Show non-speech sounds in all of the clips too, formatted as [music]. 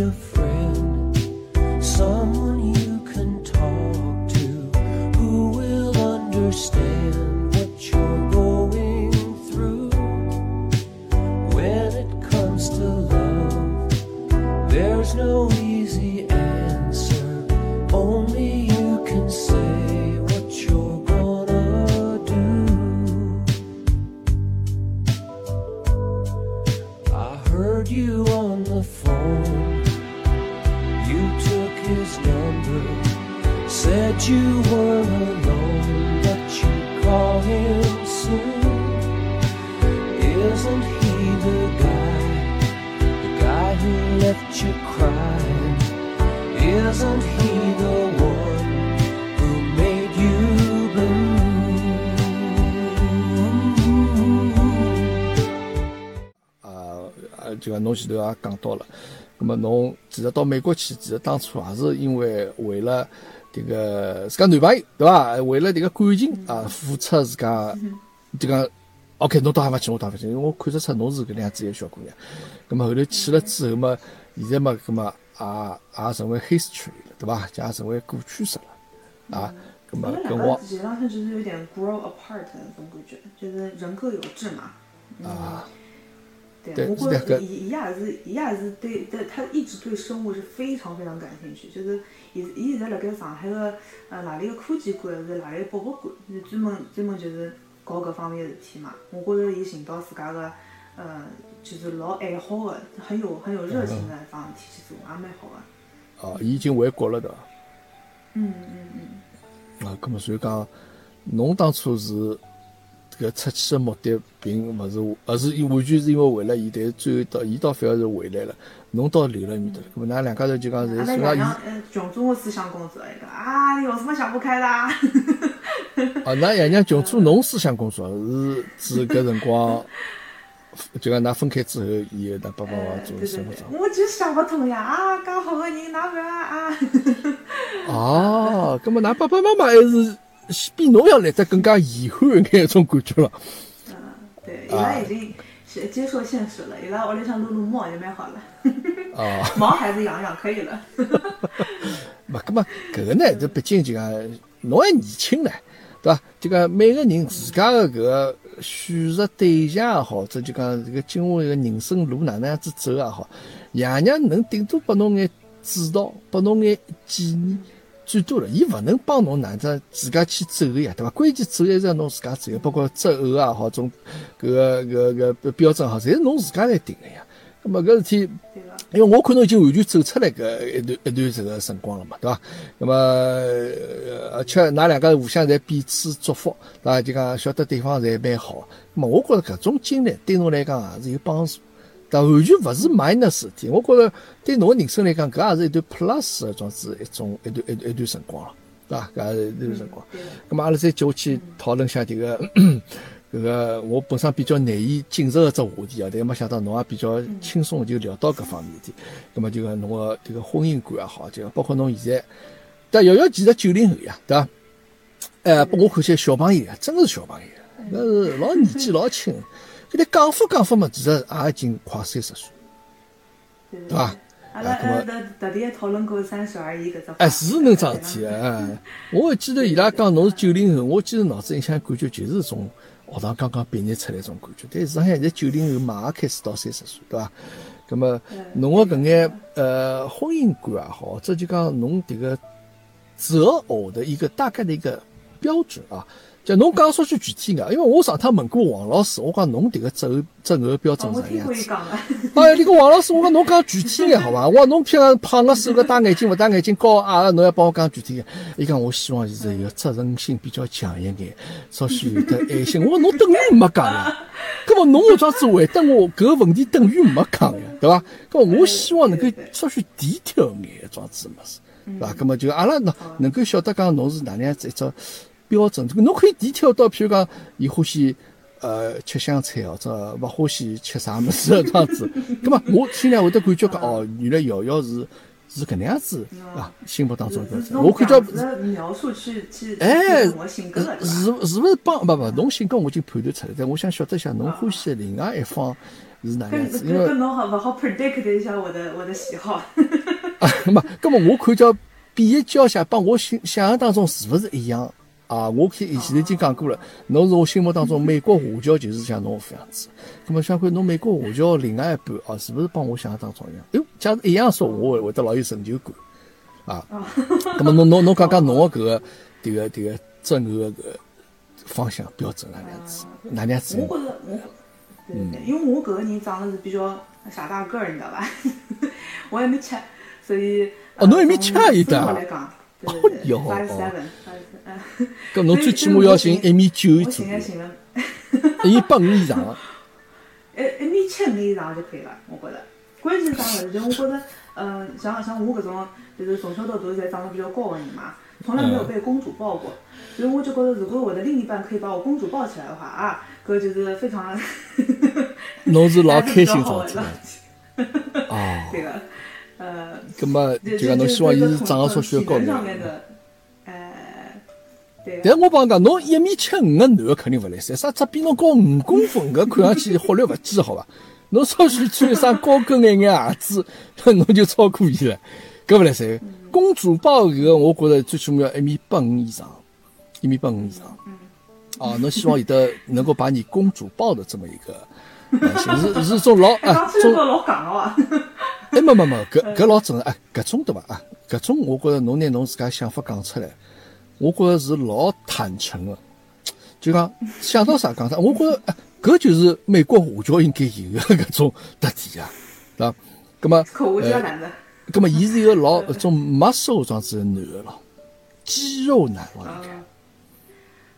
wonderful. 侬前头也讲到了，那么侬其实到美国去，其实当初也是因为为了这个自家男朋友对伐？为了这个感情啊，付出自家就讲。OK，侬到还没去，我倒还没去，因为我看得出侬是搿能样子一个小姑娘。咁么后头去了之后嘛，现在嘛，咁么也也成为 history 了，对伐？也成为过去式了，啊，咁么跟我实际上它就是有点 grow apart 的那种感觉，就是人各有志嘛。啊，对，对我觉这个得伊伊也是伊也是对对，他一直对生物是非常非常感兴趣，就是伊伊现在辣盖上海个呃哪里个科技馆是哪里个博物馆，是专门专门就是搞搿方面个事体嘛。我觉着伊寻到自家个呃就是老爱好个，很有很有热情的一桩事体去做，也蛮好个。哦，伊已经回国了对伐？嗯嗯嗯。啊，咁么所以讲，侬当初是搿个出去的目的，并勿是，而是因完全是因为为了伊，但是最后到伊倒反而是回来了，侬倒留了埃面搭。咁么㑚两家头就讲是阿拉算讲爷娘呃穷做思想工作，一个啊，有什么想不开的啊？[laughs] 啊，㑚爷娘穷做侬思想工作 [laughs] 是指搿辰光，就讲㑚分开之后，以后㑚爸爸妈妈做生活状，我就想不通呀！啊，介好个人，哪能啊？哦，[laughs] 咁么㑚爸爸妈妈还是比侬要来得更加遗憾一眼种感觉了。嗯，对，伊拉已经接受现实了，伊拉屋里向撸撸猫也蛮好了，哦，毛孩子养养可以了。勿，搿么搿个呢，这毕竟就讲侬还年轻唻，对伐？就讲每个人自家的搿个选择对象也好，这就讲这个今后一个人生路哪能样子走也好，爷娘能顶多拨侬眼指导，拨侬眼建议，最多了，伊勿能帮侬哪能自家去走个呀，对伐？关键走还是要侬自家走，包括择偶也好，种搿个搿个搿标准也好，侪是侬自家来定个呀。咁么搿事体。因为我看侬已经完全走出来搿一段一段这个辰光了嘛，对伐？那么，而且㑚两家互相侪彼此祝福，对伐？就讲晓得对方侪蛮好。那么我觉着搿种经历对侬来讲也是有帮助，对伐？完全勿是 minus 事体。我觉着对侬个人生来讲，搿也是一段 plus 的种子一种一段一段一段辰光了，对伐？搿也是一段辰光。咁么阿拉再接下去讨论下迭个 [clears throat] 搿个我本身比较难以进入个只话题啊，但没想到侬也比较轻松地就聊到搿方面事体。咁么就讲侬个迭个婚姻观也好，就包括侬现在，但瑶瑶其实九零后呀，对伐？哎，拨我看起来小朋友呀，真个是小朋友，那是老年纪老轻。搿点讲法讲法嘛，其实也已经快三十岁。对对伐？阿拉呃特特地讨论过三十而已搿只话题。哎，是能桩事体啊！我记得伊拉讲侬是九零后，我记得脑子里向感觉就是从学堂刚刚毕业出来种感觉。但实际上现在九零后马上开始到三十岁，对伐？咁么侬个搿眼呃婚姻观也好，这就讲侬迭个择偶的一个大概的一个标准啊。就侬讲说句具体个，因为我上趟问过王老师，我讲侬迭个择偶择偶标准是啥样子？哎，你个王老师，我讲侬讲具体眼好伐？我讲侬譬如胖个、瘦个、戴眼镜勿戴眼镜、高矮个，侬要帮我讲具体眼。伊讲我希望是有责任心比较强一眼，稍许有得爱心。我讲侬等于没讲呀，葛么侬搿桩子回答我搿个问题等于没讲呀，对伐？葛么我希望能够稍许低调眼一桩子物事，对伐？葛么就阿拉能能够晓得讲侬是哪能样子一只标准，这个侬可以低调到譬如讲伊欢喜。呃，吃香菜或者勿欢喜吃啥物事这样子，咁么我心里会得感觉讲，哦，原来瑶瑶是是搿能样子啊，心目当中标准。我看叫这样子的描述去去哎，是？是勿是帮不不？侬性格我已经判断出来，但我想晓得一下，侬欢喜的另外一方是哪能样子？因为跟侬好勿好 predict 一下我的我的喜好？啊，没，根本我看叫比一下，帮我想想象当中是勿是一样啊？我可以现在已经讲过了，侬是我心目当中美国华侨就是像侬副样子。那么想看侬美国华侨另外一半啊，是勿是帮我想象当中一样？哟，假如一样说，我会会得老有成就感啊。那么侬侬侬讲讲侬个搿个迭个迭个真偶个搿个方向标准哪能样子？哪能样子我？觉着我，对对对，因为我搿个人长得是比较傻大个儿，你知道吧？[laughs] 我还没吃，所以哦侬还没吃啊一有的啊哦哟 [laughs] 搿侬最起码要寻一米九我左右，寻也寻了，[laughs] 一米八五以上。一一米七五以上就可以了，我觉着。关键是啥物事？就我觉着，嗯，像像我搿种，就是从小到大侪长得比较高的人嘛，从来没有被公主抱过，所以我就觉得，如果我的另一半可以把我公主抱起来的话啊，搿就是非常 [laughs] 侬是老开心还是比较好桩的事了体。哦，这个，呃，葛么就就讲侬希望伊是长得稍许要高点上面。的，呃，对。但我帮侬讲，侬一米七五个男个肯定勿来三，啥只比侬高五公分搿看上去忽略勿计，好伐？侬稍许穿一双高跟眼眼鞋子，[laughs] 侬就超过伊了，搿勿来三。公主抱搿个，我觉着最起码要一米八五以上，一米八五以上。啊，侬希望有的能够把你公主抱的这么一个男性，是是种老 [laughs] 啊种都老戆哦，哎，没没没，搿搿老正常，哎，搿种对伐？啊，搿种我觉着侬拿侬自家想法讲出来，我觉着是老坦诚个，就讲想到啥讲啥。我觉着，哎，搿就是美国华侨应该有的搿种特点啊，对伐？葛么，可恶这个男的，葛么，伊是一个老搿种 muscle 状子的男个咯，肌肉男我，应该。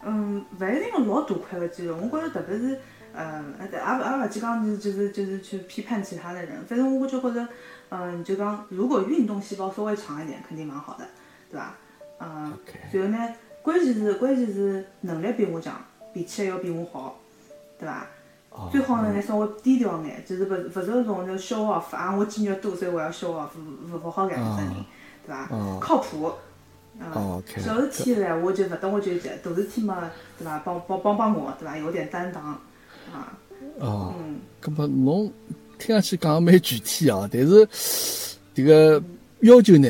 嗯，勿一定个老大块个肌肉，我觉着特别是，呃，也也也勿去讲就是就是就是去批判其他的人，反正我就觉着，嗯，就讲如果运动细胞稍微长一点，肯定蛮好的，对伐？嗯然后呢，关键是关键是能力比我强，脾气还要比我好，对伐？哦最好呢，还稍微低调眼，就是勿勿是那种就 show off 啊，我肌肉多，所以我要 show off，勿勿勿好搿样子的人，对伐哦？靠谱。嗯哦小事体呢，我就勿得我就急；大事体嘛，对伐？帮帮帮帮我，对伐？有点担当啊。哦，嗯，葛么侬听上去讲得蛮具体啊，但是迭个要求呢，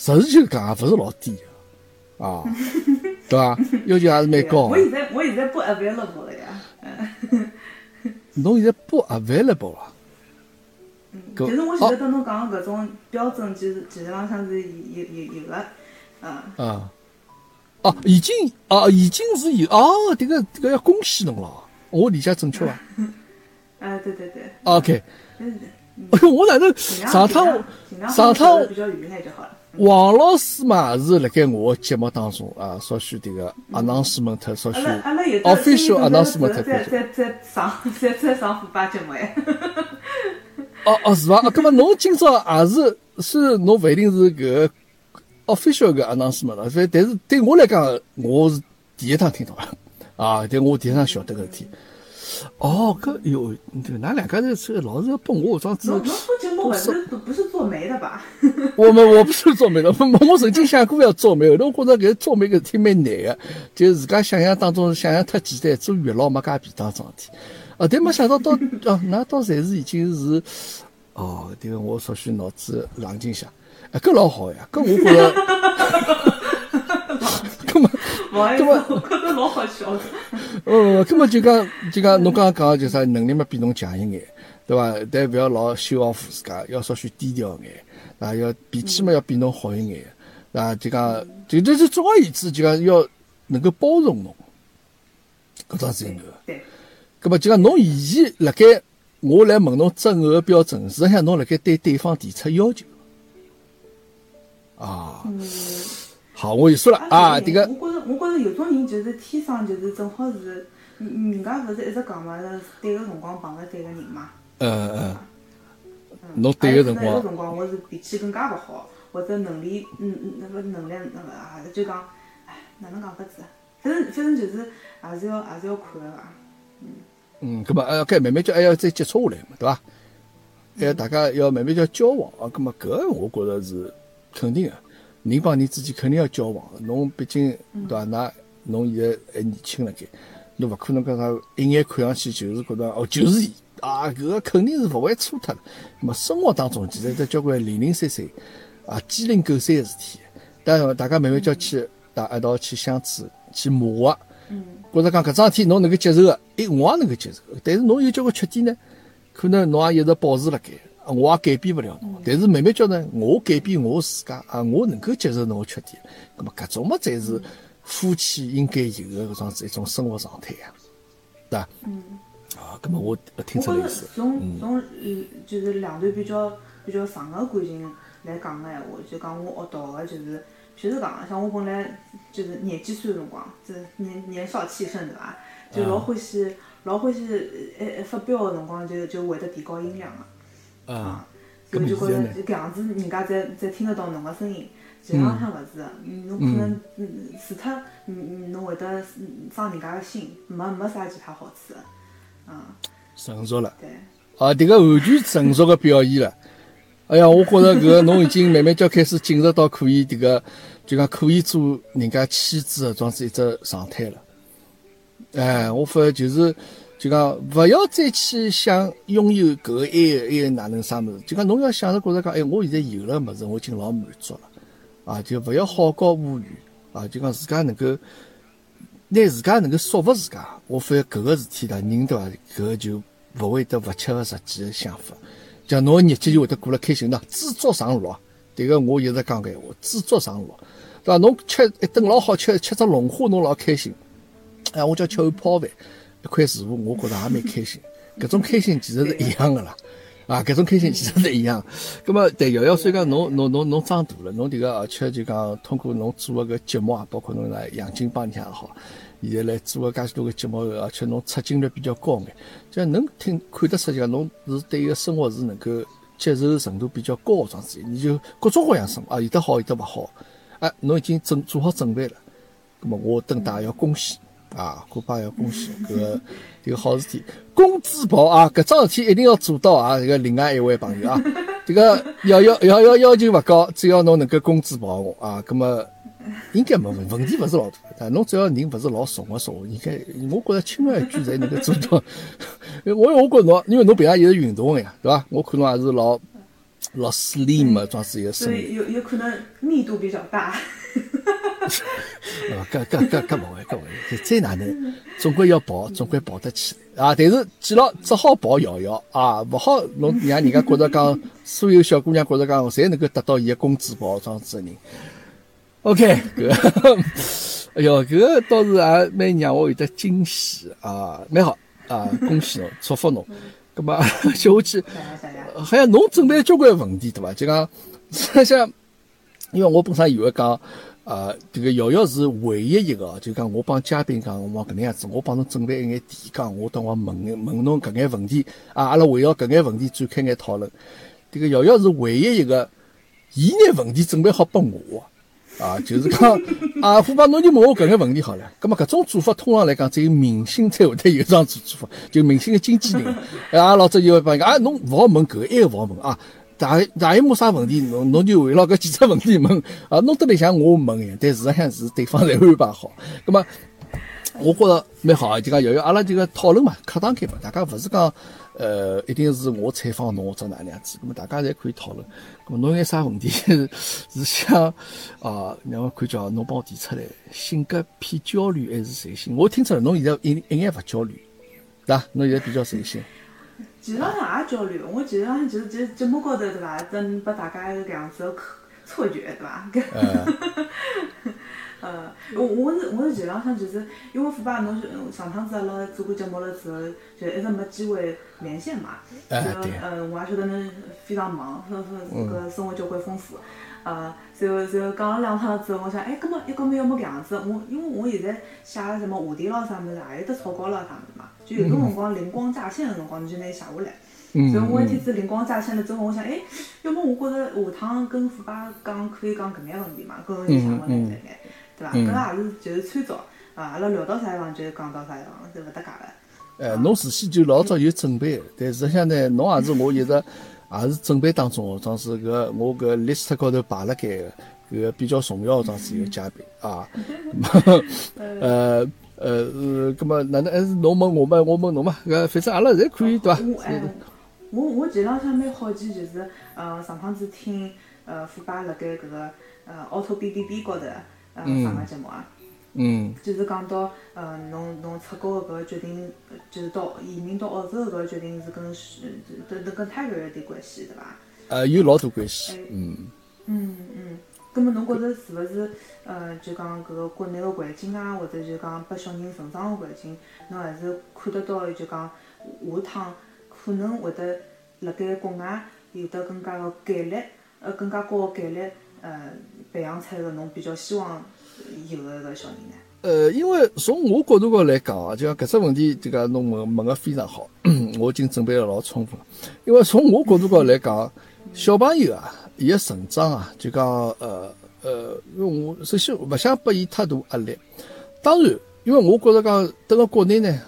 实事求是讲也勿是老低的啊，对伐？要求也是蛮高。[laughs] 我现在我现在不 available 了呀。[laughs] 侬现在不 available 啊？嗯其实我现在跟侬讲的搿种标准，其实其实浪向是有有有有个，嗯。啊，哦，已经哦，已经是有哦，迭个迭个要恭喜侬了，我理解正确伐哎，[laughs] 对对对，？OK，哎呦，我哪能上趟上趟比较远眼就好了。王老师嘛是辣盖我的节目当中啊，稍许迭个 announcement 稍许阿拉阿拉有的 official 新人 announcement 再再再再上再再上节目哎。哦哦是伐？啊，葛么侬今朝也是，虽然侬勿一定是搿个 official 个 announcement 了，反但是对我来讲，我是第一趟听到啊，对我第一趟晓得搿事体。哦，搿哟，对，㑚两家头这老是要拨我搿桩子侬侬做节目不是不不是做媒的吧？[laughs] 我们我不是做媒的，我我曾经想过要做媒，后头我觉着搿做媒搿事体蛮难个，就自家想象当中想象太简单，做月老没介便当桩事体。啊，但没想到到哦，那到侪是已经是哦，迭个我稍许脑子冷静下，哎，搿老好呀，搿我觉着，[laughs] 搿么。不好意思，我觉得老好笑的。呃，根本就讲就讲侬刚刚讲个就啥能力嘛比侬强一眼，对伐？但勿要老秀傲自家，要稍许低调眼，啊，要脾气嘛要比侬好一眼，啊，就讲就就是总而言之，就讲要能够包容侬，搿桩事体个。对，葛么就讲侬以前辣盖我来问侬择偶个标准，实际上侬辣盖对对方提出要求。啊，好，我就说了啊，而且迭个我觉着我觉着有种人就是天生就是正好是，嗯嗯人家勿是一直讲嘛，是对个辰光碰着对个人嘛。呃呃，侬对个辰光有辰光我是脾气更加勿好，或者能力，嗯嗯，那个能力那个啊，就讲，哎，哪能讲法子啊？反正反正就是还是要还是要看个伐。嗯，咁么呃，该慢慢叫还要再接触下来嘛，对伐？还有大家要慢慢叫交往啊。葛么搿个我觉着是肯定个，人帮人之间肯定要交往的。侬毕竟对伐？㑚侬现在还年轻了，该，侬勿可能讲啥一眼看上去就是觉着哦就是伊啊，搿个肯定是勿会错脱的。那么生活当中其实在交关零零碎碎啊鸡零狗碎个事体，当然大家慢慢叫去大一道去相处去磨合。嗯觉着讲搿桩事体侬能够接受的，诶，我也能够接受。但是侬有交关缺点呢，可能侬也一直保持辣盖，啊我也改变勿了侬。但是慢慢叫呢，我改变我自家啊，我能够接受侬个缺点。葛么搿种么才是夫妻应该有个搿种子一种生活状态呀，对伐？嗯。啊，葛么我听我觉着出来意思。从从呃就是两段比较比较长个感情来讲个闲话，就讲我学到个就是，譬如讲，像我本来就是廿几岁个辰光，这年年少气盛对伐？就老欢喜老欢喜呃呃发飙个辰光就就会得提高音量个。啊，所以就觉着搿样子人家才才听得到侬个声音。实际浪向勿是个，嗯侬可能嗯除脱嗯嗯侬会得嗯伤人家个心，没没啥其他好处个。嗯，成熟了。对。啊，迭个完全成熟个表现了。哎呀，我觉着搿个侬已经慢慢就开始进入到可以迭个，就讲可以做人家妻子的这样子一只状态了。哎，我发觉就是，就讲勿要再去想拥有搿个爱爱哪能啥物事，就讲侬要想着觉着讲，哎，我现在有了物事，我已经老满足了。啊，就勿要好高骛远啊，就讲自家能够拿自家能够说服自家。我发现搿个事体啦，人对伐？搿个就勿会得勿切合实际个想法，像侬个日脚就会得过了开心喏，知足常乐。迭个我一直讲搿闲话，知足常乐，对伐？侬吃一顿老好吃，吃只龙虾侬老开心。哎，我叫吃碗泡饭，一块食物，我觉着也蛮开心。搿种开心其实是一样个啦，啊，搿种开心其实是一样。葛么，但瑶瑶虽然讲侬侬侬侬长大了，侬迭个而且就讲通过侬做个搿节目啊，包括侬来杨金帮里向也好，现在来做个介许多个节目，而且侬出镜率比较高眼，就能听看得出，就讲侬是对一个生活是能够接受程度比较高的桩子，你就各种各样生活啊，有得好有得勿好，啊，侬已经准做好准备了。葛么我等大家要恭喜啊，恐怕要恭喜搿个迭个好事体，工资保啊，搿桩事体一定要做到啊！这个另外一位朋友啊，这个要要要要要求勿高，只要侬能够工资保我啊，葛么应该没问问题，勿是老大。侬只要人勿是老怂个说话，应该我觉着轻而易举侪能够做到。[laughs] 我我觉着侬，因为侬平常也是运动个呀，对伐？我看侬也是老老 slim 个桩子一个所身有有可能密度比较大。[laughs] 啊，搿搿搿搿勿会，搿勿会，再哪能，总归要跑，总归跑得起来啊！但是记牢，只好跑瑶瑶啊，勿好侬让人家觉着讲，所有小姑娘觉着讲，侪能够得到伊个公主抱这样子个人。OK，搿，哎哟，搿个倒是也蛮让我有得惊喜啊，蛮好啊，恭喜侬，祝福侬。葛末接下去。[laughs] 好像侬准备交关问题对伐？就讲，像像，因为我本身以为讲，呃，这个瑶瑶是唯一一个，就讲我帮嘉宾讲，我搿能样子，我帮侬准备一眼提纲，我等我问问侬搿眼问题，啊，阿拉围绕搿眼问题展开眼讨论。这个瑶瑶是唯一一个，伊眼问题准备好拨我。啊，就是讲啊，虎爸，侬就问我搿眼问题好了。葛么搿种做法通常来讲，只有明星才会得有这样子做法，就明星的经纪人。哎，老早就会帮伊讲啊，侬勿好问搿个，埃个勿好问啊。大大有没啥问题，侬侬就围绕搿几只问题问啊，弄得来像我问一样，但事实上是对方在安排好。葛么，我觉着蛮好，就讲瑶瑶，阿拉这个讨论嘛，客堂开嘛，大家勿是讲呃，一定是我采访侬或者哪能样子，葛么大家侪可以讨论。葛么侬有啥问题是 [laughs] 是想啊？让我看叫侬帮我提出来，性格偏焦虑还是随性？我听出来侬现在一一眼勿焦虑，对伐？侬现在比较随性。其实上也焦虑，我其实上就是就是节目高头对伐，等拨大家搿样子个错觉对伐？呃，[laughs] 呃，我我是我是前浪向就是因为虎爸侬是上趟子阿拉做过节目了之后，就一直没机会连线嘛。哎然后对呃，我也晓得侬非常忙，呵呵，搿生活交关丰富。呃，然后然后讲了两趟之后，我想，哎，搿么一葛末要么搿样子，我因为我现在写个什么话题咯啥物事，也有得草稿咯啥物事嘛，就有种辰光灵光乍现个辰光，你就拿伊写下来。嗯然后我一天子灵光乍现了之后，我想，哎，要么我觉着下趟跟虎爸讲可以讲搿眼问题嘛，搿个就写下来嗯再眼，对伐？搿个也是就是参照啊，阿拉聊到啥地方就讲到啥地方，是勿搭界个。哎，侬事先就老早有准备的，但事实上呢，侬也是我一直 [laughs] 也是准备当中，当时搿我搿 list 高头排辣盖个搿个比较重要当时一个嘉宾啊。[laughs] 呃呃，葛么哪能还是侬问我嘛，我问侬嘛，搿反正阿拉侪可以对伐？我哎，我我前浪向蛮好奇，就是呃上趟子听呃虎爸辣盖搿个呃 auto B B B 高头呃上个节目啊。嗯，就是讲到，呃，侬侬出国个搿个决定，就是到移民到澳洲个搿个决定是跟是，跟跟跟 Tiger 有点关系，对伐？呃，有老大关系，嗯。嗯嗯，葛末侬觉着是勿是，呃，就讲搿个国内个环境啊，或者就讲拨小人成长个环境，侬还是看得到，就讲下趟可能会得辣盖国外有得更加个概率，呃，更加高个概率，呃，培养出来个侬比较希望。有个个小人呢？呃，因为从我角度高来讲啊，就讲搿只问题，就讲侬问问个非常好，[clears throat] 我已经准备了老充分。因为从我角度高来讲，小朋友啊，伊个成长啊，就讲呃呃，因为我首先勿想拨伊太大压力。当然，因为我觉着讲，等个国内呢，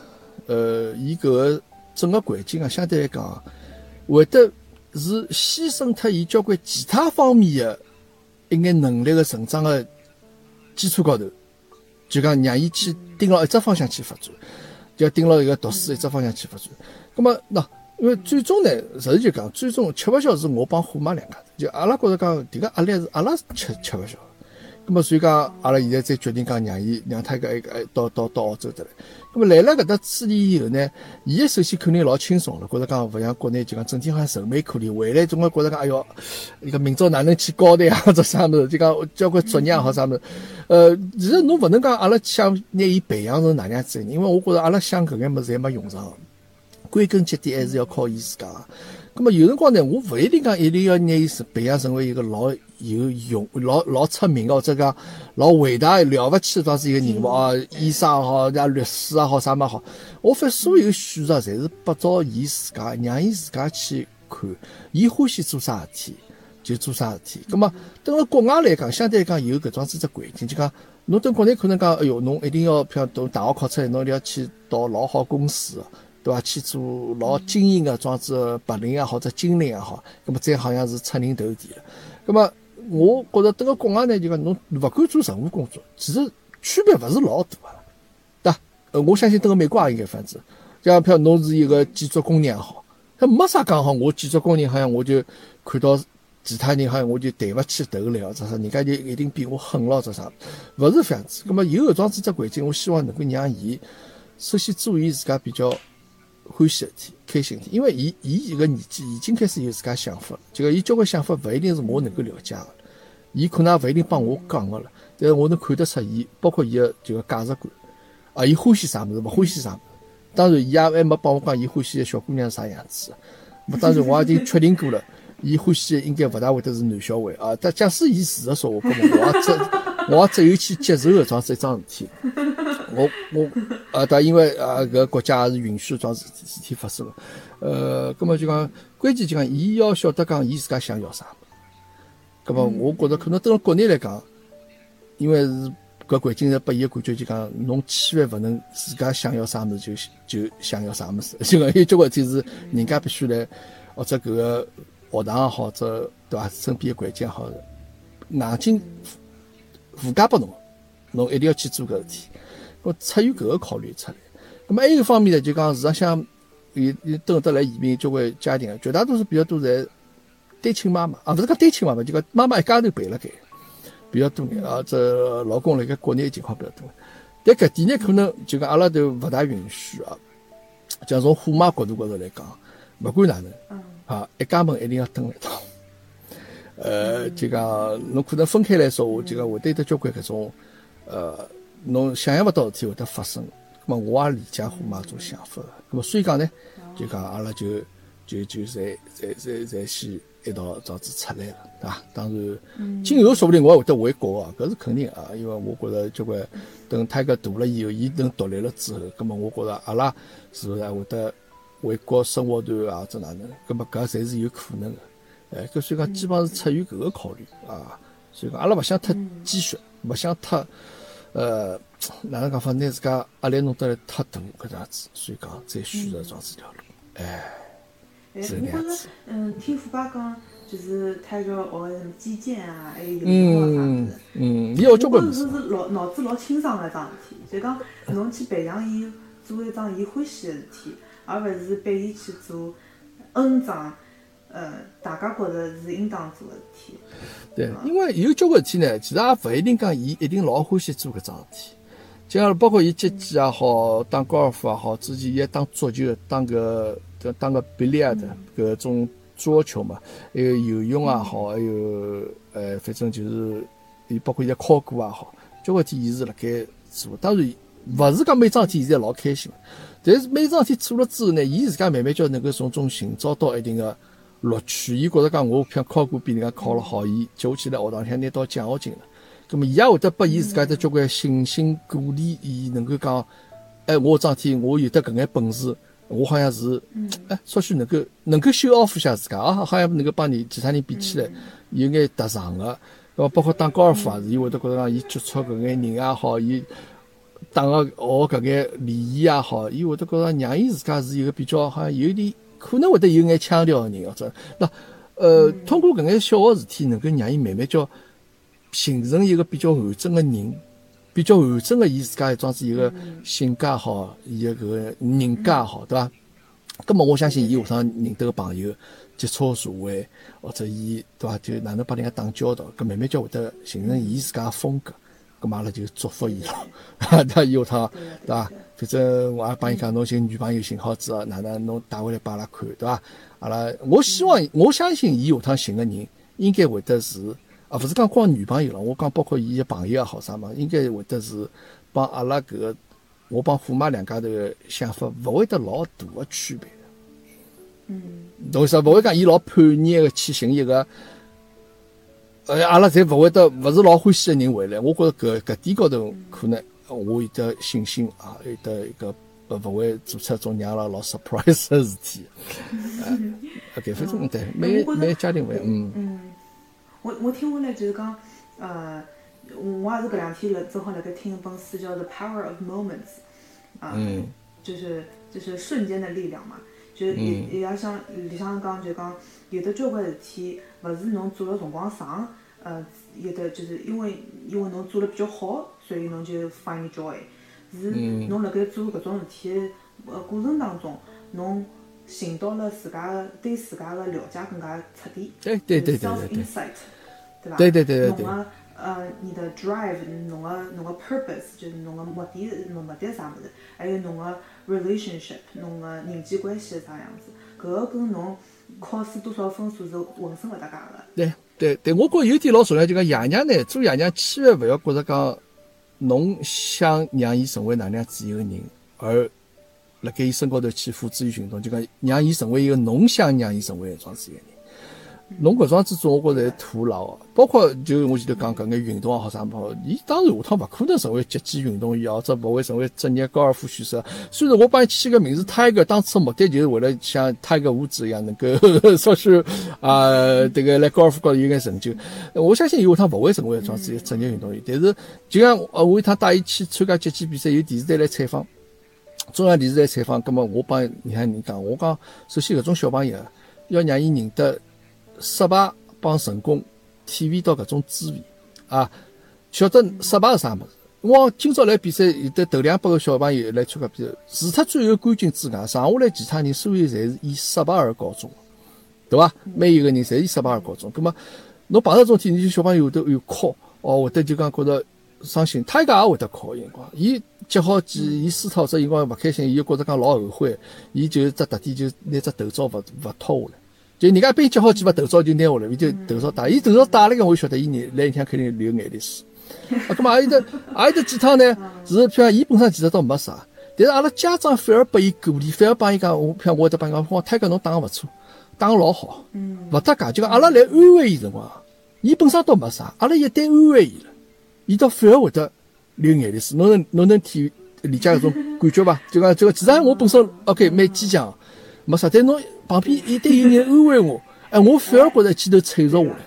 呃，伊搿个整个环境啊，相对来讲，会得是牺牲脱伊交关其他方面的一眼能力个成长个。基础高头，就讲让伊去盯牢一只方向去发展，就要盯牢一个读书一只方向去发展。咁么，喏，因为最终呢，实际就讲，最终吃勿消是我帮虎妈两家头，就阿拉觉着讲，迭个压力是阿拉吃吃勿消。咁么，所以讲，阿拉现在再决定讲，让伊让他个一个到到到澳洲得来。那么来了搿搭处理以后呢，伊首先肯定老轻松了，觉着讲勿像国内就讲整天好像愁眉苦脸，回来总归觉着讲，哎哟，一个明朝哪能去交代啊，[laughs] 做啥物事？就讲交关作业好啥物事？呃，其实侬勿能讲阿拉想拿伊培养成哪能样子，因为我觉着阿拉想搿眼物事侪没用上，归根结底还是要靠伊自家。咁么有辰光呢，我勿一定讲一定要拿伊是培养成为一个老有用、老老出名个或者讲老伟大了勿起当是一个人物啊，医生也好，呀律师也好，啥么好。我发所有选择侪是拨照伊自家，让伊自家去看，伊欢喜做啥事体就做啥事体。咁么等辣国外来讲，相对来讲有搿桩子只环境，就讲侬等国内可能讲，哎哟，侬一定要，譬如读大学考出来，侬一定要去到老好公司。对伐？去做老精英个装置白领也好，者精灵也好，那么再好像是出人头地了。那么我觉着，等个国外呢，就讲侬勿管做任何工作，其实区别勿是老大个，对伐？呃，我相信等个美国也应该反正，像譬如侬是一个建筑工人也好，那没啥讲好。我建筑工人好像我就看到其他人好像我就抬勿起头来，或者啥，人家就一定比我狠咯，者啥？勿是这样子。那么有搿桩子只环境，我希望能够让伊首先注意自家比较。欢喜事体，开心事体，因为伊伊一个年纪已经开始有自家想法了，就讲伊交关想法勿一定是我能够了解的，伊可能也勿一定帮我讲个了，但是我能看得出伊，包括伊个就个价值观，啊，伊欢喜啥物事，勿欢喜啥物事。当然，伊也还没帮我讲伊欢喜个小姑娘啥样子。么当然，我已经确定过了，[laughs] 伊欢喜的应该勿大会得是男小孩啊。但假使伊事实说话，搿么我也只 [laughs] 我也只有去接受搿桩子一桩事体。我我啊，但因为啊，搿个国家也是允许桩事事体发生个，呃，葛么就讲关键就讲，伊要晓得讲，伊自家想要啥。葛么我觉着可能到了国内来讲，因为是搿环境是拨伊个感觉，就讲侬千万勿能自家想要啥物事就就想要啥物事，[laughs] 就讲有交关事体是人家必须来，或者搿个学堂也好，者对伐？身边个环境也好，硬劲附加拨侬，侬一定要去做搿事体。我出于搿个考虑出来，咁么还有一方面呢，就讲市场上有有等得来移民交关家庭，绝大多数比较多在单亲妈妈啊，勿是讲单亲妈妈，就讲妈妈一家头陪辣盖比较多眼啊，这老公辣盖国内情况比较多。但搿点呢，可能就讲阿拉都勿大允许啊。讲从虎妈角度高头来讲，勿管哪能，啊，一家门一定要蹲一道。呃，就讲侬可能分开来说，就讲会得得交关搿种呃。侬想象勿到事体会得发生，咁么我也理解虎妈种想法，咁么所以讲呢，就讲阿拉就就就在在在在先一道早子出来了，对伐？当然，今后说不定我也会得回国啊，搿是肯定啊，因为我觉着交关等他个大了以后，伊能独立了之后，咁么我觉着阿拉是勿是会得回国生活段啊，或者哪能？咁么搿侪是有可能个，哎，搿所以讲基本上是出于搿个考虑啊，所以讲阿拉勿想太积蓄，勿想太。呃，哪能讲法？拿自家压力弄得来太大搿样子，所以讲再选择这样子条路。哎，哎，是我觉着搿样子，嗯，听傅爸讲，就是他要学什么击剑啊，还有游泳啊啥子嗯事。嗯，伊学交我关物事，觉着是老脑子老清爽个一桩事体，就讲侬去培养伊做一桩伊欢喜个事体，而勿是逼伊去做 N 桩，呃，大家觉着是应当做个事体。对，因为有交关事体呢，其实也勿一定讲伊一定老欢喜做搿桩事体。就像包括伊击剑也好，打高尔夫也好，之前伊还打足球，打个打个比利亚的搿种桌球嘛，还有游泳也好，还有呃，反正就是伊包括伊在考古也好，交关事体伊是辣盖做。当然，勿是讲每桩事体现在老开心，但是每桩事体做了之后呢，伊自家慢慢就能够从中寻找到一定的乐趣。伊觉着讲我像考古比人家考了好，伊接下去来学堂里向拿到奖学金了。咁么伊也会得拨伊自家得交关信心鼓励，伊能够讲，哎，我桩事体我有得搿眼本事，我好像是，哎，稍许能够能够修 off 一下自家，啊，好像能够帮你其他人比起来有眼特长个。咁么包括打高尔夫也是，伊会得觉着讲，伊接触搿眼人也好，伊打个学搿眼礼仪也好，伊会得觉着让伊自家是一个比较好像有点可能会得有眼腔调个人，或者那呃，通过搿眼小个事体，能够让伊慢慢叫形成一个比较完整个人，比较完整个伊自家一桩子一个性格也好，伊个搿个人格也好，对伐？咁么我相信伊下趟认得个朋友，接触社会，或者伊对伐，就哪能帮人家打交道，搿慢慢叫会得形成伊自家个风格。咁么阿拉就祝福伊咯，[laughs] 对伐？伊下趟对伐？反正我也帮伊讲，侬寻女朋友寻好之后，哪能侬带回来拨阿拉看，对伐？阿拉我希望我相信伊下趟寻个人应该会得是，啊，勿是讲光女朋友了，我讲包括伊个朋友也好啥嘛，应该会得是帮阿拉搿个我帮虎妈两家头个想法勿会得老大个区别。嗯，懂意思伐？勿会讲伊老叛逆个去寻一个，呃，阿拉侪勿会得勿是老欢喜个人回来。我觉着搿搿点高头可能呃我有得信心啊，有得一个呃勿会做出种让阿拉老 surprise 个事体。呃，OK，反正对，每每家庭勿一样，嗯嗯，我我听下来就是讲，呃，我也是搿两天辣正好辣盖听一本书叫《The Power of Moments》，啊、嗯就是就是瞬间的力量嘛，就是也也也像里向讲就讲有的交关事体，勿是侬做了辰光长，呃，有的就是因为因为侬做了比较好，所以侬就 find joy，是侬辣盖做搿种事体的呃过程当中，侬寻到了自家的对自家的了解更加彻底，对对对对对对。insight，对伐？对对对对对侬个呃，你的 drive，侬个侬个 purpose，就是侬个目的目目的是啥物事，还有侬个 relationship，侬个人际关系是啥样子，搿个跟侬考试多少分数是浑身勿搭界个。对对对，我觉着有点老重要，就讲爷娘呢，做爷娘千万勿要觉着讲，侬想让伊成为哪能样子一个人，而辣盖伊身高头去付诸于行动，就讲让伊成为一个侬想让伊成为一桩子一个人。侬搿桩子做，我觉着是徒劳个。包括就我前头讲搿眼运动也好啥么好，伊当然下趟勿可能成为击剑运动员，或者勿会成为职业高尔夫选手。虽然我帮伊起个名字 Tiger，当初目的就是为了像 Tiger Woods 一样，能够 [laughs] 稍许啊，迭个辣高尔夫高头有眼成就。我相信伊下趟勿会成为一桩子职业运动员。但是就像呃，我一趟带伊去参加击剑比赛，有电视台来采访。中央电视台采访，葛么我帮你看人讲，我讲首先搿种小朋友要让伊认得失败帮成功，体会到搿种滋味啊，晓得失败是啥物事。我今朝来比赛，有得头两百个小朋友来参加比赛，除脱最后冠军之外，剩下来其他人所有侪是以失败而告终，对伐？每一个人侪以失败而告终。葛么侬碰到这种体，你就小朋友会得有哭，哦，会得就讲觉着伤心，他家也会得哭个辰光，伊接好几，伊输脱只辰光勿开心，伊就觉着讲老后悔，伊就只特点就拿只头罩勿勿脱下来，就人家一般接好几把头罩就拿下来，伊就头罩戴，伊头罩戴了个，我晓得伊眼来里向肯定流眼泪水。[laughs] 啊，咁么还有得还有得几趟呢？是譬如伊本身其实倒没啥，但是阿拉家长反而拨伊鼓励，反而帮伊讲，我譬如我会得帮伊讲，我太哥侬打个勿错，打个老好，勿搭界，就讲阿拉来安慰伊辰光，伊本身倒没啥，阿拉一旦安慰伊了。伊倒反而会得流眼泪水，侬能侬能体理解搿种感觉伐？就讲这个，其实我本身 OK 蛮坚强，没啥，但侬旁边一定有人安慰我，哎，我反而觉着肩头脆弱下来了。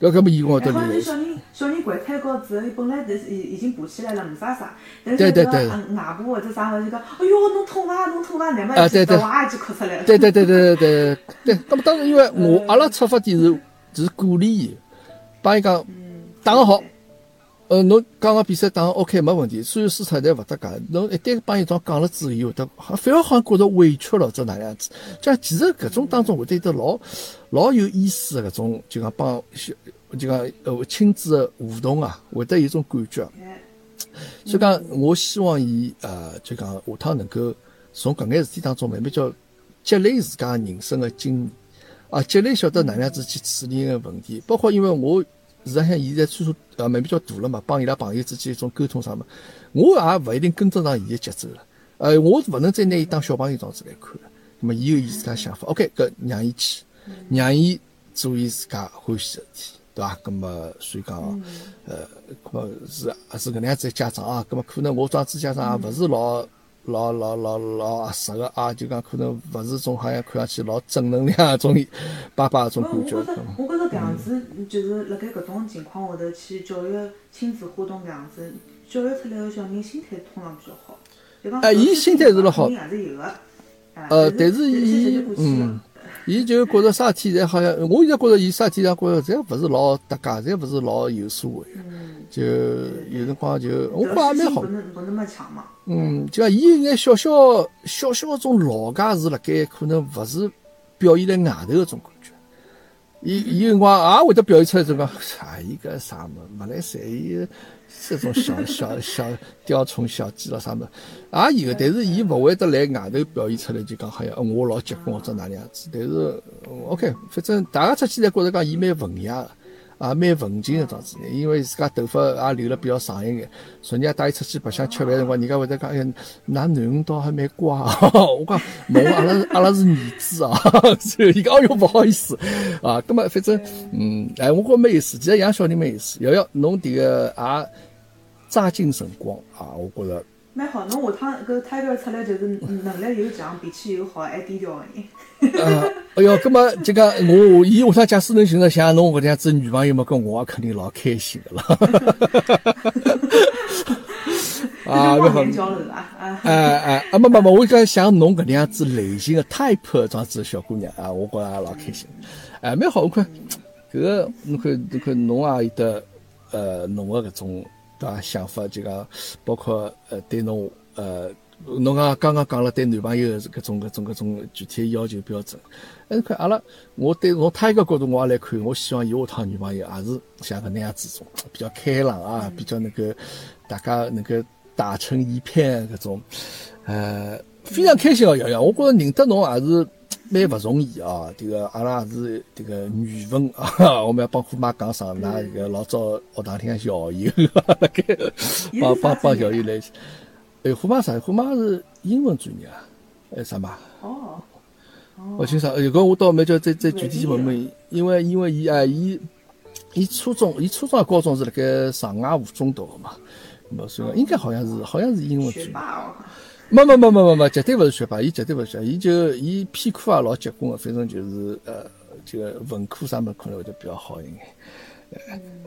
要搿么伊跟我哎，好像得留就小人小人掼胎高之后，伊本来就是已已经爬起来了，没啥啥，但是对对对搿个嗯外婆或者啥个就讲，哎哟，侬痛伐？侬痛伐？乃末啊对对哇一记哭出来了。对对对对对对 [laughs] 对，那么当然，因为我阿拉出发点是是鼓励伊，帮伊讲嗯，打得好，呃，侬讲个比赛打 OK 没问题，所有输出侪勿搭界，侬一旦帮伊这样讲了之后，伊会得反而好像觉着委屈了，这哪能样子？就像其实搿种当中会得有得老老有意思的搿种，就讲帮就讲呃亲子的互动啊，会得有种感觉。所以讲，我希望伊呃，就讲下趟能够从搿眼事体当中慢慢叫积累自家人生的经验，啊，积累晓得哪能样子去处理个问题。包括因为我事实上现在岁数呃慢慢叫大了嘛，帮伊拉朋友之间一种沟通啥嘛，我也勿一定跟得上伊个节奏了。呃，我是勿能再拿伊当小朋友这样子来看了。那么伊有伊自家想法，OK，搿让伊去，让伊做伊自家欢喜个事体，对伐？葛么所以讲，呃，搿么是是搿能样子的家长啊，搿么可能我这样子家长也勿是老老老老老合适个啊，就讲可能勿是种好像看上去老正能量啊种爸爸种感觉我觉。着，我觉着搿样子，就是辣盖搿种情况下头去教育亲子互动搿样子，教育出来个小人心态通常比较好。就讲哎伊心态是老好个。哎呃，但是伊嗯，伊就觉着啥事体侪好像，我现在觉着伊啥事体上觉着侪勿是老搭界，侪勿是老有所谓就有辰光就我觉着也蛮好得失心不。那么强嘛。嗯，就讲伊有眼小小小小种老家是辣盖可能勿是表现在外头个种感觉。伊伊有辰光也会得表现出来，种讲，啊，伊搿啥么勿来三，伊这种小小小雕虫小技了啥么，也有，但是伊勿会得来外头表现出来，就讲好像呃我老结棍或者哪能样子。但是 OK，反正大家出去侪觉着讲伊蛮文雅个。也蛮文静个，这样子，因为自家头发也留了比较长一眼。昨日带伊出去白相吃饭辰光，人家会得讲，哎，㑚囡恩倒还蛮乖啊。我讲，侬阿拉阿拉是儿子啊。所以伊讲，哎哟，勿好意思啊。葛么反正，嗯，哎，我觉着蛮有意思，其实养小人蛮有意思。瑶瑶，侬迭个也抓紧辰光啊，我觉着。蛮好，侬下趟搿胎教出来就是能力又强，脾气又好，还低调个人。呃，哎哟，葛么就讲我伊下趟假使能寻着像侬搿能样子女朋友嘛，搿我也肯定老开心个了。[laughs] 啊，蛮好哎哎，啊没没没，我讲像侬搿能样子类型的 type 这样子的小姑娘啊，我觉着也老开心。哎，蛮好，我看搿个侬看侬看侬也有得呃侬个搿种对伐想法，就讲包括呃对侬呃侬讲刚刚讲了对男朋友的搿种搿种搿种具体的要求标准。哎，看阿拉，我对从他一个角度我也来看，我希望伊下趟女朋友也是像搿能样子种比较开朗啊，比较能够大家能够打成一片搿种，呃，非常开心哦，瑶瑶，我觉着认得侬也是蛮勿容易啊。这个阿拉也是这个语文啊，[laughs] 我们要帮虎妈讲声，㑚这个老早学堂里向校友，[laughs] 辣盖帮帮帮校友来。哎，虎妈啥？虎妈是英文专业啊？哎，啥嘛？哦，勿清爽，呃，搿我倒没叫再再具体去问问伊，因为因为伊啊，伊伊初中，伊初中和高中是辣盖上外附中读个嘛，那么所以应该好像是好像是英文专业。没没没没没没，绝对勿是学霸，伊绝对勿是学霸，伊就伊偏科也老结棍个，反正就是呃，这个文科啥么可能会得比较好一眼。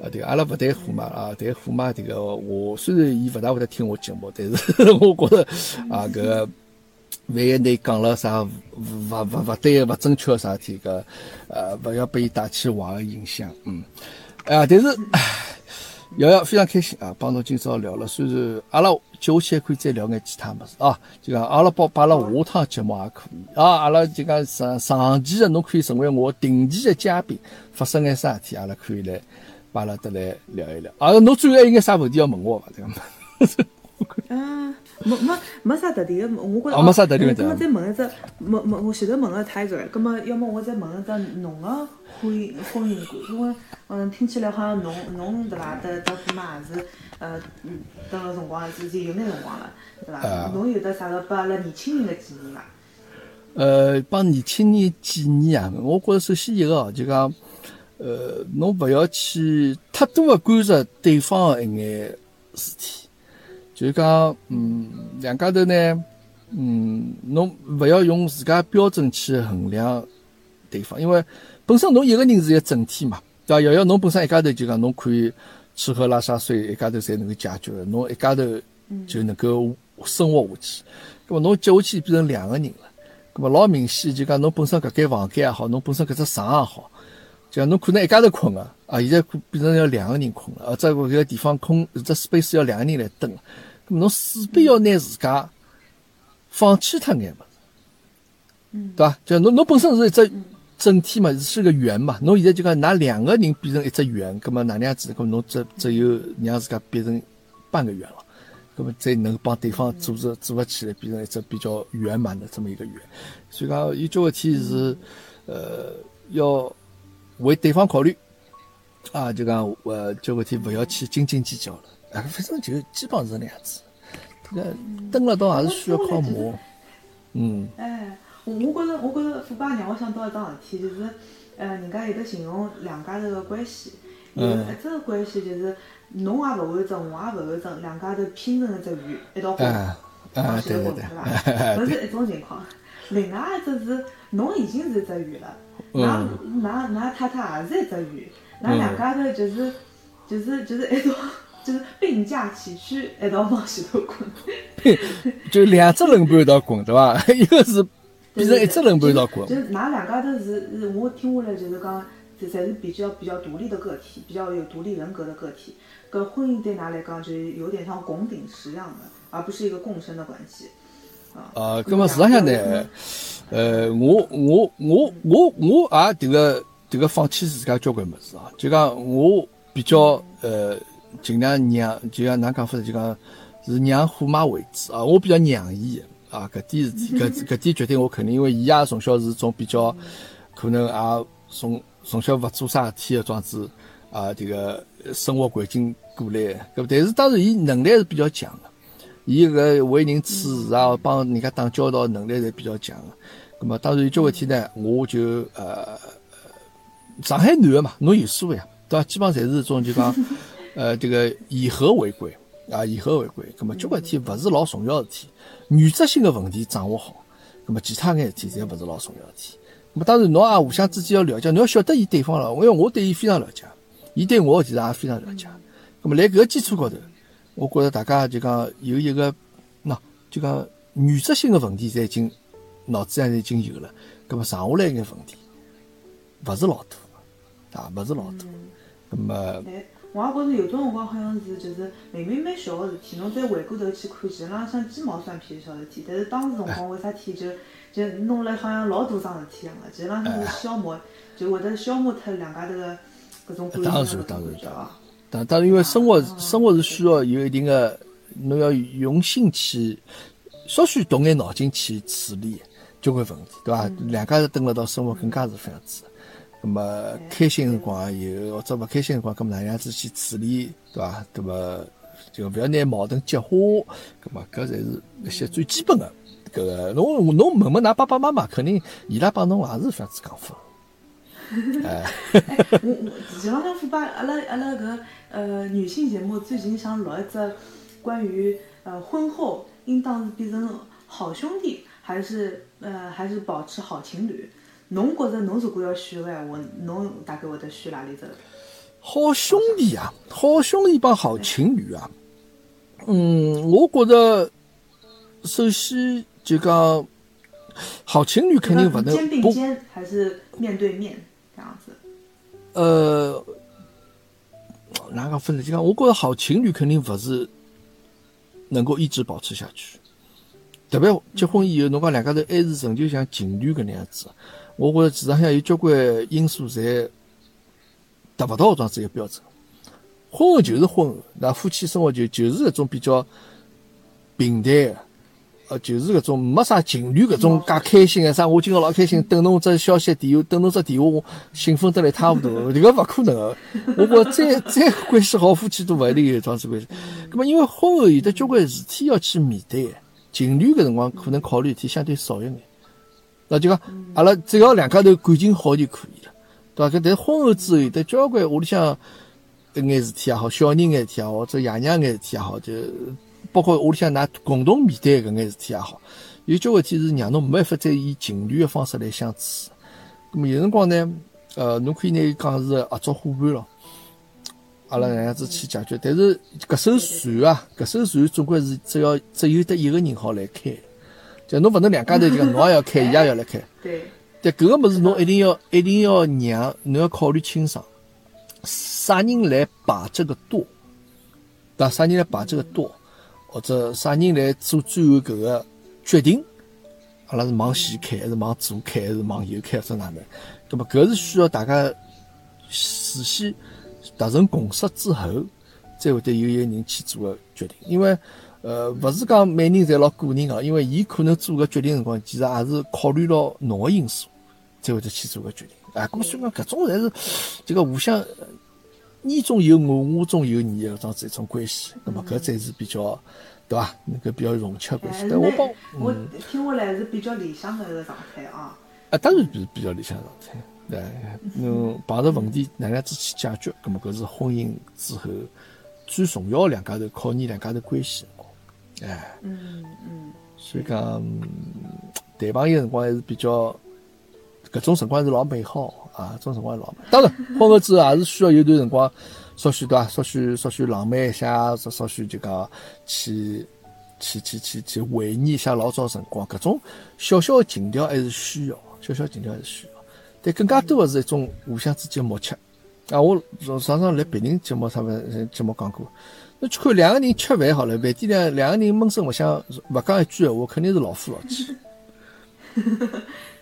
呃啊，对，阿拉勿谈虎妈啊，谈虎妈这个，我虽然伊勿大会得听我节目，但是 [laughs] 我觉着啊，搿个万一你讲了啥勿勿勿勿对个、勿正确个啥事体，搿呃勿要拨伊带起坏个影响，嗯，啊，但是唉瑶瑶非常开心啊，帮侬今朝聊了，虽然阿拉接下去还可以再聊眼其他么事啊，就讲阿拉帮摆了下趟节目也可以啊，阿拉就讲长长期的侬可以成为我定期的嘉宾，发生眼啥事体，阿拉可以来把阿拉得来聊一聊。啊，侬最后还有眼啥问题要问我伐？对伐？嗯，[laughs] 没没没啥特地个，我觉着哦没啥特地问题咁么再问一只，没没我前头问个太个，那么要么我再问一只侬个婚姻婚姻观，因为嗯听起来好像侬侬对伐？得得姑妈也是呃嗯，得个辰光是已经有眼辰光了，对伐啊？侬有得啥个拨阿拉年轻人个建议伐？呃，帮年轻人建议啊，我觉着首先一个哦，就讲，呃，侬勿要去太多的干涉对方的一眼事体，就是讲，嗯，两家头呢，嗯，侬勿要用自家标准去衡量对方，因为本身侬一个人是一个整体嘛，对伐？瑶瑶侬本身一家头就讲侬可以吃喝拉撒睡一家头侪能够解决的，侬一家头就能够生活下去。咁么侬接下去变成两个人了，咁么老明显就讲侬本身搿间房间也好，侬本身搿只床也好，就讲侬可能一家头困个，啊，现在变成要两个人困了，啊，再搿个地方空，这 space 要两个人来蹲，咁么侬势必要拿自家放弃脱眼嘛，嗯对伐？就侬侬本身是一只整体嘛，是个圆嘛，侬现在就讲拿两个人变成一只圆，咁么哪能样子？咁么侬只只有让自家变成半个圆了。咁么才能帮对方组织组合起来，变成一只比较圆满的这么一个圆。所以讲，有交关天是，呃，要为对方考虑，啊，就讲呃，交关天勿要去斤斤计较了，啊，反正就基本上是那样子。这个登了倒还是需要靠磨，[laughs] 嗯。哎，我我觉着，我觉着，腐败让我想到一桩事体，就是，呃，人家有的形容两家头个关系，有嗯一只关系就是侬也勿完整，我也勿完整，两家头拼成一只圆，一道滚，啊啊，往前滚，对伐？搿 [laughs] 是一种情况。另外一只是侬已经是一只圆了，㑚嗯㑚㑚太太也是一只圆，㑚两家头就是就是就是一道就是并驾齐驱，一道往前头滚。[laughs] 就两只轮盘一道滚，对伐？[laughs] 一个是变成一只轮盘一道滚就，是㑚两家头是是我听下来就是讲，这侪是比较比较独立的个体，比较有独立人格的个体。搿婚姻对㑚来讲，就是有点像拱顶石一样的，而不是一个共生的关系。啊，啊，咁么事实上呢，呃，我我我我我也迭个迭个放弃自家交关物事啊，就讲我比较呃尽量让，就像㑚讲法子，就讲是让虎妈为主啊，我比较让伊啊，搿点事体，搿 [laughs] 搿点决定我肯定，因为伊也从小是种比较可能也从从小勿做啥事体的这样子啊，迭个生活环境过来的，搿但是当然伊能力是比较强的。伊搿为人处事啊，帮人家打交道能力侪比较强个。咁么当然有交关天呢，我就呃，上海男个嘛，侬有数呀，对伐？基本上侪是种就讲，呃，这个以和为贵啊，以和为贵。咁么交关事体勿是老重要事体，原则性的问题掌握好，咁么其他眼事体侪勿是老重要事体。咁么当然侬也互相之间要了解，侬要晓得伊对方了，因为我对伊非常了解，伊对我其实也非常了解。咁么辣搿个基础高头。我觉着大家就讲有一个，喏，就讲原则性的问题，侪已经脑子上已经有了。葛么剩下来眼问题，勿是老多，啊，勿是老多。葛么，对，我也觉着有种辰光好像是就是明明蛮小个事体，侬再回过头去看，其实浪向鸡毛蒜皮个小事体，但是当时辰光为啥体就就弄了好像老大桩事体一样个，其实浪向是消磨，就会得消磨脱两家头个搿种感当情的然当然感觉啊。当当然，因为生活生活是需要有一定的，侬要用心去，稍许动眼脑筋去处理交关问题，对伐？两家头蹲辣到生活更加是这样子。那么开心辰光也有，或者勿开心辰光，咁么哪样子去处理，对伐？那么就勿要拿矛盾激化，咁么搿侪是一些最基本的。搿个侬侬问问㑚爸爸妈妈，肯定伊拉帮侬也是这样子讲法。[laughs] 哎，我我前浪向腐败，阿拉阿拉搿呃女性节目最近想录一只关于呃婚后应当是变成好兄弟，还是呃还是保持好情侣？侬觉着侬如果要选个闲话，侬大概会得选哪里只？好兄弟啊，好兄弟帮好情侣啊。嗯，我觉着首先就讲好情侣肯定勿能不并肩还是面对面这样子？呃，哪个分呢？就讲我觉着好情侣肯定勿是能够一直保持下去。特别结婚以后，侬讲两家头还是仍旧像情侣搿能样子，我觉着市场上有交关因素侪达勿到这样子一个标准。婚后就是婚后，那夫妻生活就就是搿种比较平淡的，呃，就是搿种没啥情侣搿种介开心个啥。我今朝老开心，等侬只消息电话，等侬只电话，我兴奋得来一塌糊涂，[laughs] 迭个勿可能个。我觉着再再关系好，夫妻都勿一定有这样子关系。葛么因为婚后有的交关事体要去面对，情侣搿辰光可能考虑事体相对少一眼。那就讲，阿拉只要两家头感情好就可以了，对伐？搿但是婚后之后有得交关屋里向一眼事体也好，小人眼事体也好，或者爷娘眼事体也好，就包括屋里向㑚共同面对搿眼事体也好，有交关事体是让侬没办法再以情侣个方式来相处。咁么有辰光呢，呃，侬可以拿伊讲是合作伙伴咯。阿拉搿样子去解决，但是搿艘船啊，搿艘船总归是只要只有得一个人好来开，就侬勿能两家头就讲 [laughs] 侬也要开，伊也要来开。对，但搿个物事侬一定要一定要让侬要考虑清爽，啥人来把这个舵，对？啥人来把这个舵，或者啥人来做最后搿个决定？阿拉是往前开，还是往左开，还是往右开，或者哪能？葛末搿是需要大家事先达成共识之后，才会得有一个人去做个决定。因为呃，勿是讲每人侪老个人个，因为伊可能做个决定辰光，其实也是考虑到侬个因素，才会得去做个决定。啊，咁所以讲搿种侪是这个互相呃你中有我，我中有你个这样子一种关系。那么搿才是比较对伐？那个比较融洽关系。但我帮我听下来是比较理想的一个状态啊。啊，当然比比较理想状态。对，侬碰着问题哪能样子去解决？咁么搿是婚姻之后最重要的两家头考验两家头关系。哎，嗯嗯，所以讲谈朋友辰光还是比较搿种辰光是老美好啊，搿种辰光老美。当然，婚后之后也是需要有段辰光，稍许对伐？稍许稍许浪漫一下，稍稍许就讲去去去去去回忆一下老早辰光，搿种小小的情调还是需要，小小情调还是需要。但更加多的是一种互相之间默契。啊，我常常常来别人节目上面呃节目讲过，那去看两个人吃饭好了，饭店里两个人闷声勿响，勿讲一句闲话，肯定是老夫老妻。[laughs]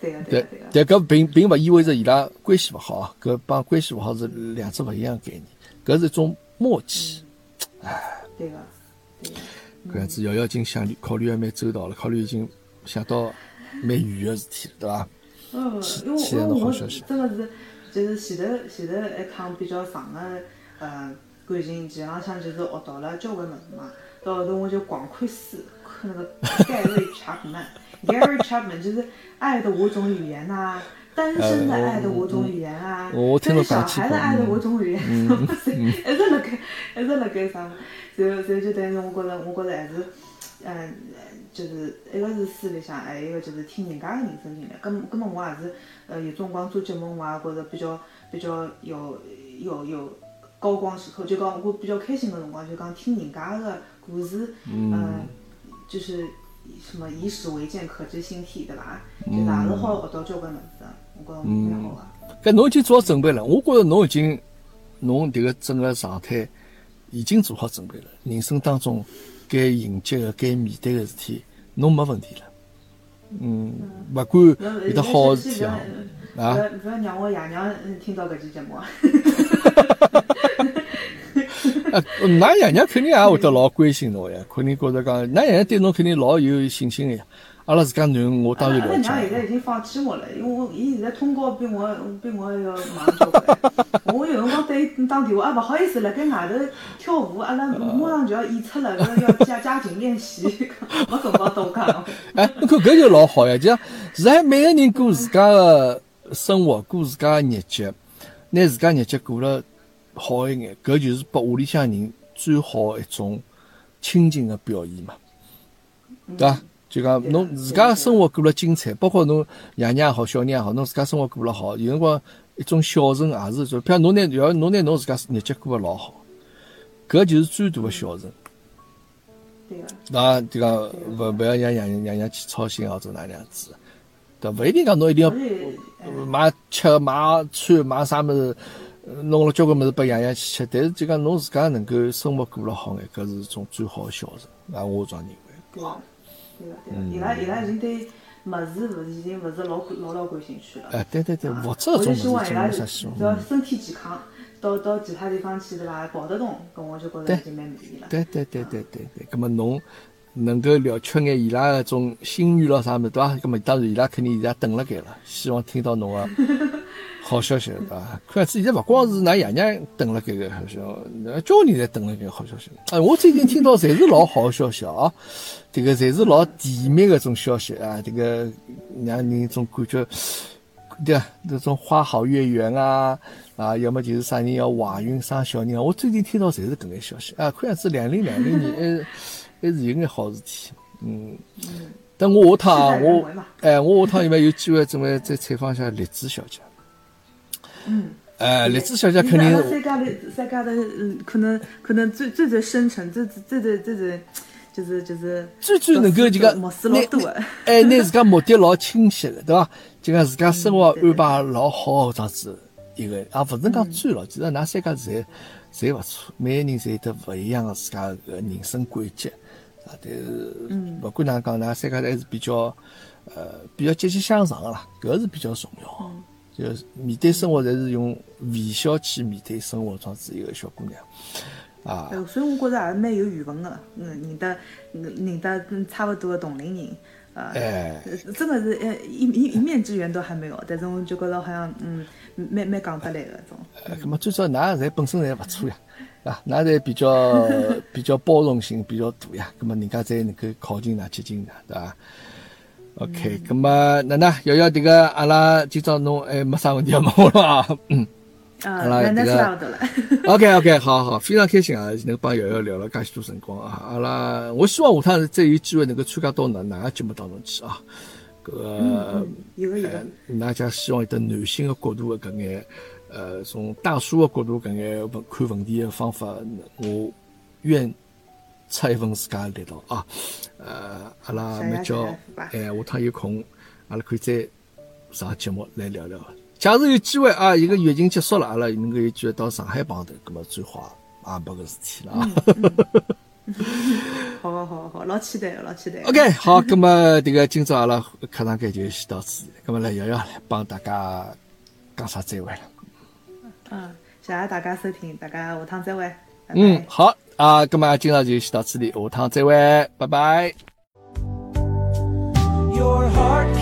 对个对对个对个。但搿并并勿意味着伊拉关系勿好啊，搿帮关系勿好是两只勿一样的概念，搿是一种默契。对个，对个。搿样子瑶瑶已经想考虑还蛮周到了，考虑已经想到蛮远个事体了，对伐？嗯，因为期待因为我侬好消息真个是，就是前头前头一趟比较长个呃感情前浪向就是学到了交关物事嘛，到后头我就狂看书，看那个盖瑞查普曼，Gary Chapman 就是《爱的五种语言》呐，单身的爱的五种语言啊，小孩的爱的嗯五种语言，[laughs] 一直辣盖一直辣盖啥，然后然后就等于我觉着我觉着还是，嗯。就是一个是书里向，还有一个就是听人家的人生经历。咁咁么我也是，呃，有辰光做节目，我也觉着比较比较有有有高光时刻，就讲我比较开心个辰光，就讲听人家的故事，嗯、就是什么以史为鉴，可知兴替，对伐？就是也是好学到交关物事的，我觉着蛮好个。搿侬已经做好准备了，我觉着侬已经侬迭个整个状态已经做好准备了。人生当中该迎接的、该面对的事体，侬没问题了。嗯，勿管有得好的事体啊，要不要让我爷娘嗯听到搿期节目啊！啊，㑚爷娘肯定也会得老关心侬呀，肯定觉着讲，㑚爷娘对侬肯定老有信心个呀。阿拉自家囡恩，我当然阿拉了解。娘现在已经放弃我了，因为我伊现在通告比我比我要忙交关。我有辰光对伊打电话，啊，勿好意思，辣盖外头跳舞，阿拉马上就要演出了，要加加紧练习，没辰光多讲。哎，侬看搿就老好呀，就像现在每个人过自家的生活，过自家的日节，拿自家日节过了好一眼，搿就是拨屋里向人最好的一种亲情的表现嘛，对伐？就讲侬自家的生活过了精彩，包括侬爷娘也好，小人也好，侬自家生活过了好，有辰光一种孝顺也是一种，譬如侬拿要侬拿侬自家日节过得老好，搿就是最大的孝顺。对个，那这个勿勿要让爷爷爷娘去操心或者哪能样子，对伐？勿一定讲侬一定要买吃买穿买啥物事，呃弄了交关物事拨爷爷去吃，但是就讲侬自家能够生活过了好眼，搿是一种最好的孝顺。啊，我这样认为。对个，对个，伊拉伊拉已经对物事勿是已经勿是老老老感兴趣了。哎，对对对，啊物质我就这种物事希望伊拉真没啥希只要身体健康，到到其他地方去对伐，跑得动，搿我就觉着对已经蛮满意了。对对对对对对，葛么侬能够了却眼伊拉搿种心愿咯啥物事，对伐？葛么当然伊拉肯定现在等辣盖了，希望听到侬个好消息，啊？看样子现在勿光是㑚爷娘等辣盖个好消息，呃交关人侪等辣盖好消息。哎，我最近听到侪是老好的消息啊，这个侪是老甜蜜个种消息啊，这个让人种感觉。对啊，那种花好月圆啊，啊，要么就是啥人要怀孕生小人啊。我最近听到侪是搿眼消息啊，看样子两零两零年还还是有眼好事体。嗯，等我下趟啊，我为嘛哎，我下趟有没有有机会准备再采访一下栗子小姐？嗯，呃，栗子小姐肯阿拉定三家头三家的，嗯，可能可能最最最深沉，最最最最最就是就是最最能够就讲目多的。哎，拿自家目的老清晰的，对伐？就讲自家生活安排老好，这样子一个，也勿是讲最老。其实㑚三家侪侪勿错，每个人侪有得勿一样个自家个人生轨迹啊。但是，勿管哪能讲，㑚三家还是比较呃比较积极向上个啦，搿是比较重要。就是面对生活，侪是用微笑去面对生活，这样子一个小姑娘。啊。呃，所以我觉着也是蛮有缘分个，嗯，认得嗯认得跟差勿多个同龄人，呃，哎，呃真的是呃一一一面之缘都还没有，但是我就觉着好像嗯蛮蛮讲得来个种。呃，那么最少㑚侪本身侪勿错呀，[laughs] 啊，㑚侪比较 [laughs] 比较包容性比较大呀，那么人家才能够靠近㑚、接近㑚，对伐？OK，咁么哪能瑶瑶这个阿拉今朝侬还没啥问题要问我了啊？嗯啊，好了那那这了。[laughs] [laughs] OK OK，好好，非常开心啊，能帮瑶瑶聊了介许多辰光啊，阿拉我希望下趟再有机会能够参加到哪哪个节目当中去啊，搿个。嗯，有个有个。大家希望有得男性的角度的搿眼，呃，从大叔的角度搿眼问看问题的方法，我愿出一份自家的力道啊。呃，阿拉蛮叫哎，下趟有空，阿拉可以再上节目来聊聊。假如有机会啊，一个疫情结束了，阿拉能够有机会到上海碰头，葛么最好也没个事体了啊。[laughs] 好好好好，老期待个，老期待个。OK，好，葛么迭个今朝阿拉课堂间就先到此，葛么来瑶瑶来帮大家讲啥再会了。嗯，谢谢大家收听，大家下趟再会。拜拜嗯，好啊，那么今朝就先到这里，下趟再会，拜拜。Your heart